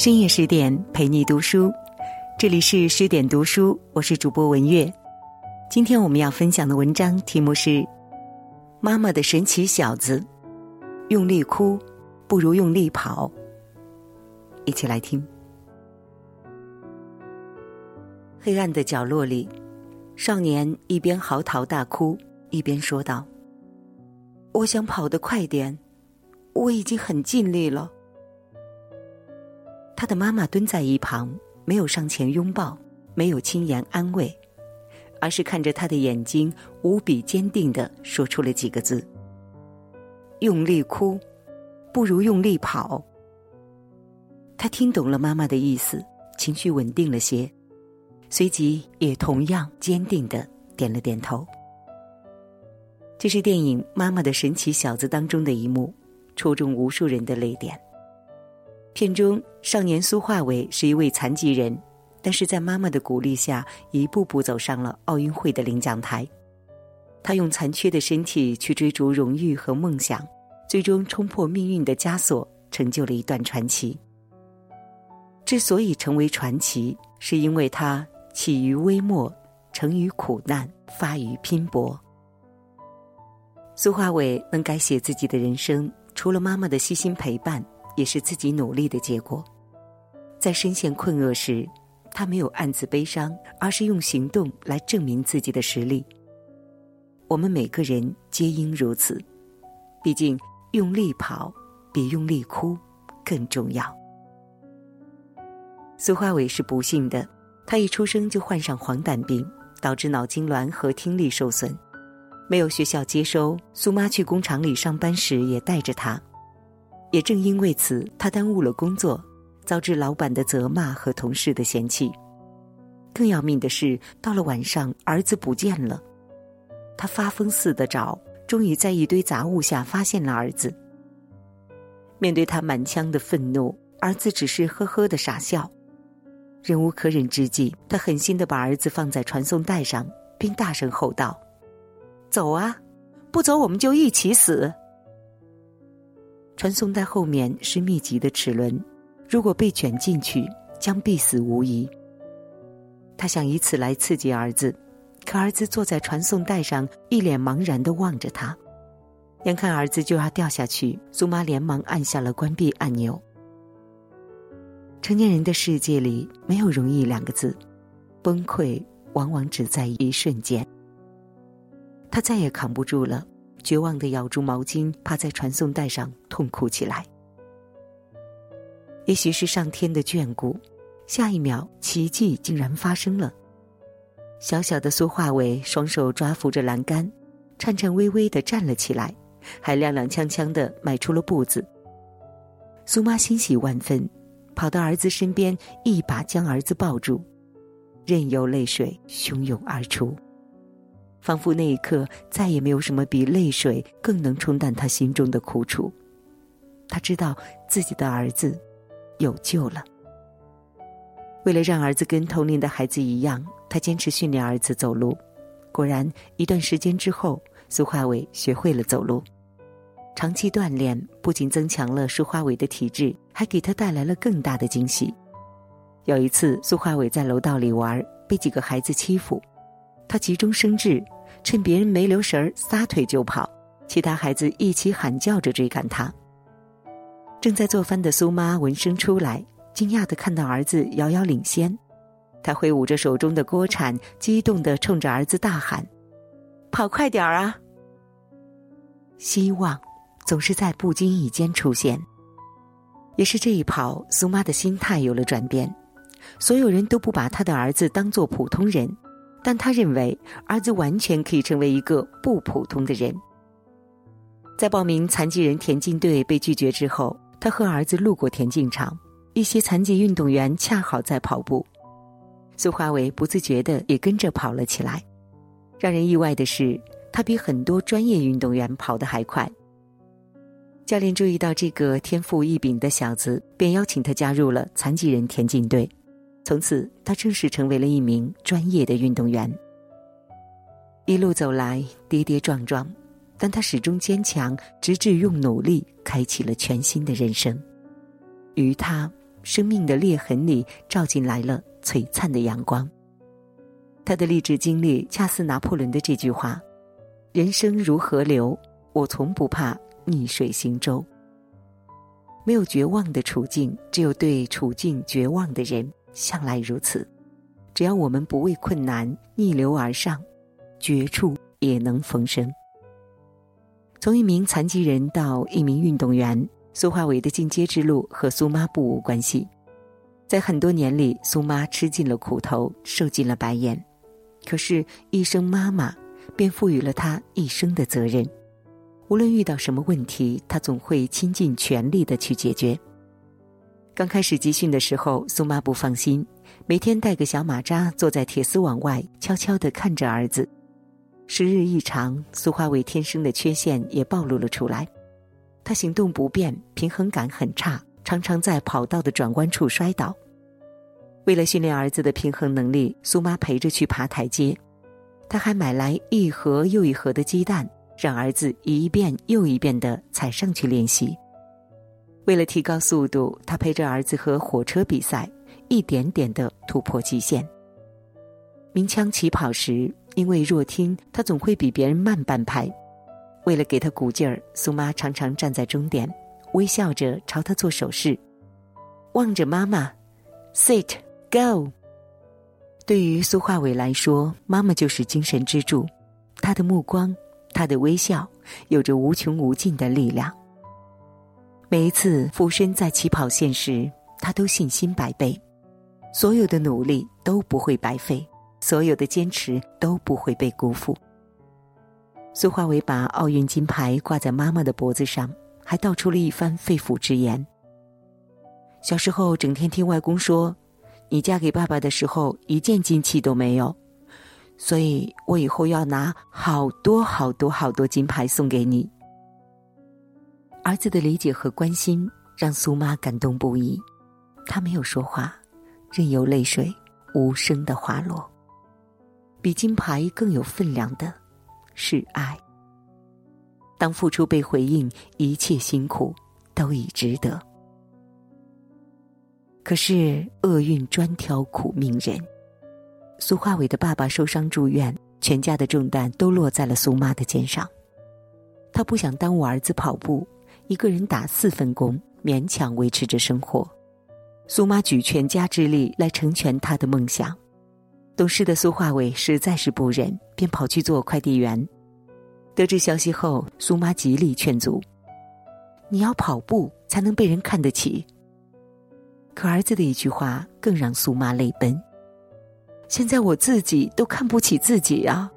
深夜十点陪你读书，这里是十点读书，我是主播文月。今天我们要分享的文章题目是《妈妈的神奇小子》，用力哭不如用力跑。一起来听。黑暗的角落里，少年一边嚎啕大哭，一边说道：“我想跑得快点，我已经很尽力了。”他的妈妈蹲在一旁，没有上前拥抱，没有轻言安慰，而是看着他的眼睛，无比坚定的说出了几个字：“用力哭，不如用力跑。”他听懂了妈妈的意思，情绪稳定了些，随即也同样坚定的点了点头。这是电影《妈妈的神奇小子》当中的一幕，戳中无数人的泪点。片中，少年苏化伟是一位残疾人，但是在妈妈的鼓励下，一步步走上了奥运会的领奖台。他用残缺的身体去追逐荣誉和梦想，最终冲破命运的枷锁，成就了一段传奇。之所以成为传奇，是因为他起于微末，成于苦难，发于拼搏。苏化伟能改写自己的人生，除了妈妈的悉心陪伴。也是自己努力的结果。在深陷困厄时，他没有暗自悲伤，而是用行动来证明自己的实力。我们每个人皆应如此。毕竟，用力跑比用力哭更重要。苏花伟是不幸的，他一出生就患上黄疸病，导致脑痉挛和听力受损，没有学校接收。苏妈去工厂里上班时也带着他。也正因为此，他耽误了工作，遭致老板的责骂和同事的嫌弃。更要命的是，到了晚上，儿子不见了。他发疯似的找，终于在一堆杂物下发现了儿子。面对他满腔的愤怒，儿子只是呵呵的傻笑。忍无可忍之际，他狠心的把儿子放在传送带上，并大声吼道：“走啊，不走我们就一起死！”传送带后面是密集的齿轮，如果被卷进去，将必死无疑。他想以此来刺激儿子，可儿子坐在传送带上，一脸茫然的望着他。眼看儿子就要掉下去，苏妈连忙按下了关闭按钮。成年人的世界里没有容易两个字，崩溃往往只在一瞬间。他再也扛不住了。绝望的咬住毛巾，趴在传送带上痛哭起来。也许是上天的眷顾，下一秒奇迹竟然发生了。小小的苏化伟双手抓扶着栏杆，颤颤巍巍的站了起来，还踉踉跄跄的迈出了步子。苏妈欣喜万分，跑到儿子身边，一把将儿子抱住，任由泪水汹涌而出。仿佛那一刻再也没有什么比泪水更能冲淡他心中的苦楚。他知道自己的儿子有救了。为了让儿子跟同龄的孩子一样，他坚持训练儿子走路。果然，一段时间之后，苏化伟学会了走路。长期锻炼不仅增强了苏化伟的体质，还给他带来了更大的惊喜。有一次，苏化伟在楼道里玩，被几个孩子欺负。他急中生智，趁别人没留神儿，撒腿就跑。其他孩子一起喊叫着追赶他。正在做饭的苏妈闻声出来，惊讶的看到儿子遥遥领先，他挥舞着手中的锅铲，激动的冲着儿子大喊：“跑快点儿啊！”希望总是在不经意间出现。也是这一跑，苏妈的心态有了转变。所有人都不把他的儿子当做普通人。但他认为儿子完全可以成为一个不普通的人。在报名残疾人田径队被拒绝之后，他和儿子路过田径场，一些残疾运动员恰好在跑步，苏华伟不自觉的也跟着跑了起来。让人意外的是，他比很多专业运动员跑得还快。教练注意到这个天赋异禀的小子，便邀请他加入了残疾人田径队。从此，他正式成为了一名专业的运动员。一路走来，跌跌撞撞，但他始终坚强，直至用努力开启了全新的人生。于他，生命的裂痕里照进来了璀璨的阳光。他的励志经历恰似拿破仑的这句话：“人生如河流，我从不怕逆水行舟。”没有绝望的处境，只有对处境绝望的人。向来如此，只要我们不为困难逆流而上，绝处也能逢生。从一名残疾人到一名运动员，苏华伟的进阶之路和苏妈不无关系。在很多年里，苏妈吃尽了苦头，受尽了白眼，可是，一声妈妈，便赋予了她一生的责任。无论遇到什么问题，她总会倾尽全力的去解决。刚开始集训的时候，苏妈不放心，每天带个小马扎坐在铁丝网外，悄悄地看着儿子。时日一长，苏花伟天生的缺陷也暴露了出来，他行动不便，平衡感很差，常常在跑道的转弯处摔倒。为了训练儿子的平衡能力，苏妈陪着去爬台阶，他还买来一盒又一盒的鸡蛋，让儿子一遍又一遍地踩上去练习。为了提高速度，他陪着儿子和火车比赛，一点点的突破极限。鸣枪起跑时，因为弱听，他总会比别人慢半拍。为了给他鼓劲儿，苏妈常常站在终点，微笑着朝他做手势，望着妈妈，sit go。对于苏化伟来说，妈妈就是精神支柱，她的目光，她的微笑，有着无穷无尽的力量。每一次俯身在起跑线时，他都信心百倍，所有的努力都不会白费，所有的坚持都不会被辜负。苏华伟把奥运金牌挂在妈妈的脖子上，还道出了一番肺腑之言。小时候整天听外公说：“你嫁给爸爸的时候一件金器都没有，所以我以后要拿好多好多好多金牌送给你。”儿子的理解和关心让苏妈感动不已，她没有说话，任由泪水无声的滑落。比金牌更有分量的，是爱。当付出被回应，一切辛苦都已值得。可是厄运专挑苦命人，苏化伟的爸爸受伤住院，全家的重担都落在了苏妈的肩上。他不想耽误儿子跑步。一个人打四份工，勉强维持着生活。苏妈举全家之力来成全她的梦想。懂事的苏化伟实在是不忍，便跑去做快递员。得知消息后，苏妈极力劝阻：“你要跑步才能被人看得起。”可儿子的一句话更让苏妈泪奔：“现在我自己都看不起自己啊！”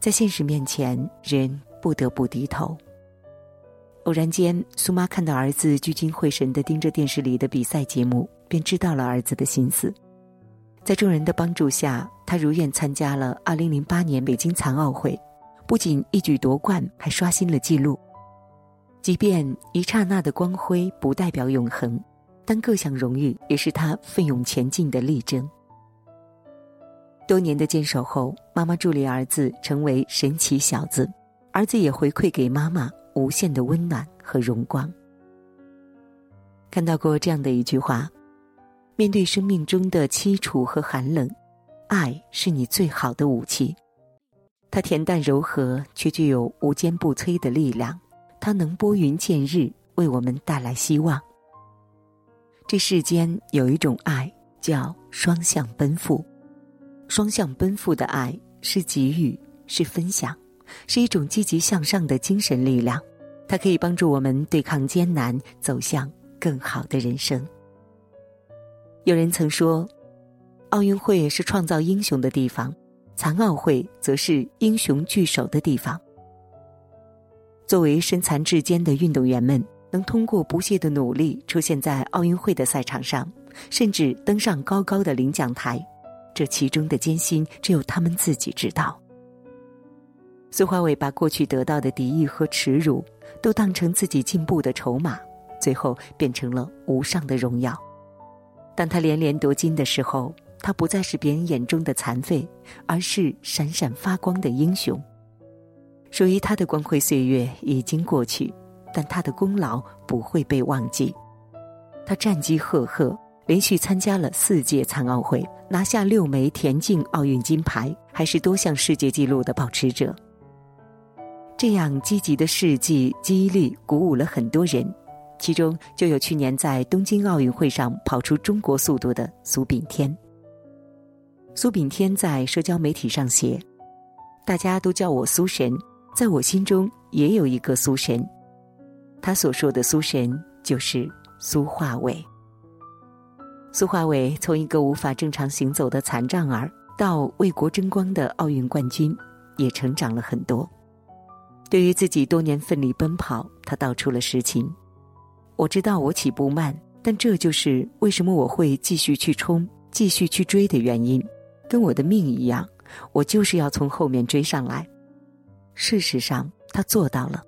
在现实面前，人不得不低头。偶然间，苏妈看到儿子聚精会神的盯着电视里的比赛节目，便知道了儿子的心思。在众人的帮助下，他如愿参加了2008年北京残奥会，不仅一举夺冠，还刷新了纪录。即便一刹那的光辉不代表永恒，但各项荣誉也是他奋勇前进的力争。多年的坚守后，妈妈助力儿子成为神奇小子，儿子也回馈给妈妈。无限的温暖和荣光。看到过这样的一句话：面对生命中的凄楚和寒冷，爱是你最好的武器。它恬淡柔和，却具有无坚不摧的力量。它能拨云见日，为我们带来希望。这世间有一种爱，叫双向奔赴。双向奔赴的爱是给予，是分享。是一种积极向上的精神力量，它可以帮助我们对抗艰难，走向更好的人生。有人曾说，奥运会是创造英雄的地方，残奥会则是英雄聚首的地方。作为身残志坚的运动员们，能通过不懈的努力出现在奥运会的赛场上，甚至登上高高的领奖台，这其中的艰辛，只有他们自己知道。苏华伟把过去得到的敌意和耻辱，都当成自己进步的筹码，最后变成了无上的荣耀。当他连连夺金的时候，他不再是别人眼中的残废，而是闪闪发光的英雄。属于他的光辉岁月已经过去，但他的功劳不会被忘记。他战绩赫赫，连续参加了四届残奥会，拿下六枚田径奥运金牌，还是多项世界纪录的保持者。这样积极的事迹激励鼓舞了很多人，其中就有去年在东京奥运会上跑出中国速度的苏炳添。苏炳添在社交媒体上写：“大家都叫我苏神，在我心中也有一个苏神。他所说的苏神就是苏化伟。苏化伟从一个无法正常行走的残障儿，到为国争光的奥运冠军，也成长了很多。”对于自己多年奋力奔跑，他道出了实情。我知道我起步慢，但这就是为什么我会继续去冲、继续去追的原因。跟我的命一样，我就是要从后面追上来。事实上，他做到了。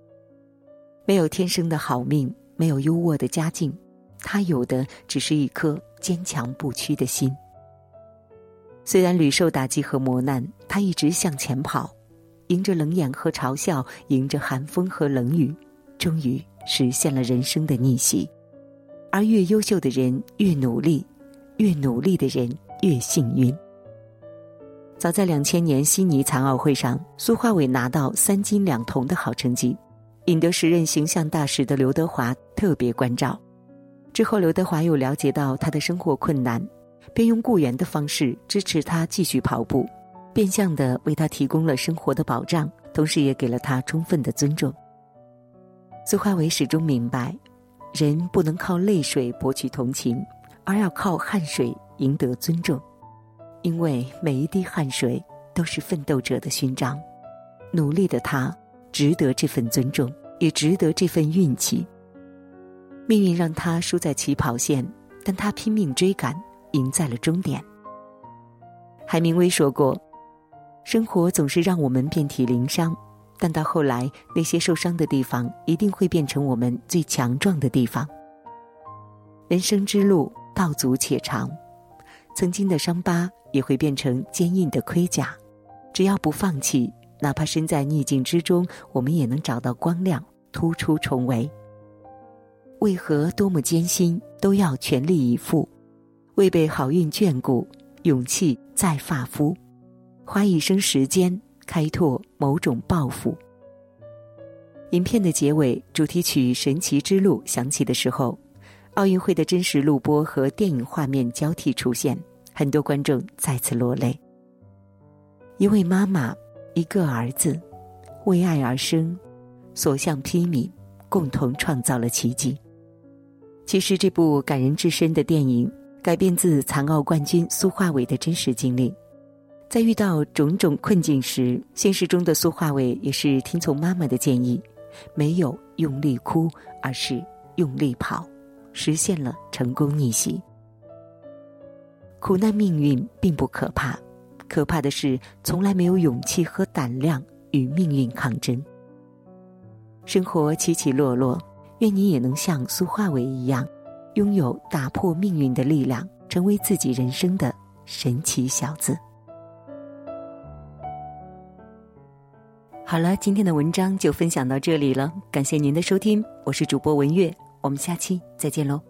没有天生的好命，没有优渥的家境，他有的只是一颗坚强不屈的心。虽然屡受打击和磨难，他一直向前跑。迎着冷眼和嘲笑，迎着寒风和冷雨，终于实现了人生的逆袭。而越优秀的人越努力，越努力的人越幸运。早在两千年悉尼残奥会上，苏化伟拿到三金两铜的好成绩，引得时任形象大使的刘德华特别关照。之后，刘德华又了解到他的生活困难，便用雇员的方式支持他继续跑步。变相的为他提供了生活的保障，同时也给了他充分的尊重。苏化伟始终明白，人不能靠泪水博取同情，而要靠汗水赢得尊重，因为每一滴汗水都是奋斗者的勋章。努力的他值得这份尊重，也值得这份运气。命运让他输在起跑线，但他拼命追赶，赢在了终点。海明威说过。生活总是让我们遍体鳞伤，但到后来，那些受伤的地方一定会变成我们最强壮的地方。人生之路道阻且长，曾经的伤疤也会变成坚硬的盔甲。只要不放弃，哪怕身在逆境之中，我们也能找到光亮，突出重围。为何多么艰辛都要全力以赴？为被好运眷顾，勇气在发肤。花一生时间开拓某种抱负。影片的结尾主题曲《神奇之路》响起的时候，奥运会的真实录播和电影画面交替出现，很多观众再次落泪。一位妈妈，一个儿子，为爱而生，所向披靡，共同创造了奇迹。其实，这部感人至深的电影改编自残奥冠军苏化伟的真实经历。在遇到种种困境时，现实中的苏化伟也是听从妈妈的建议，没有用力哭，而是用力跑，实现了成功逆袭。苦难命运并不可怕，可怕的是从来没有勇气和胆量与命运抗争。生活起起落落，愿你也能像苏化伟一样，拥有打破命运的力量，成为自己人生的神奇小子。好了，今天的文章就分享到这里了，感谢您的收听，我是主播文月，我们下期再见喽。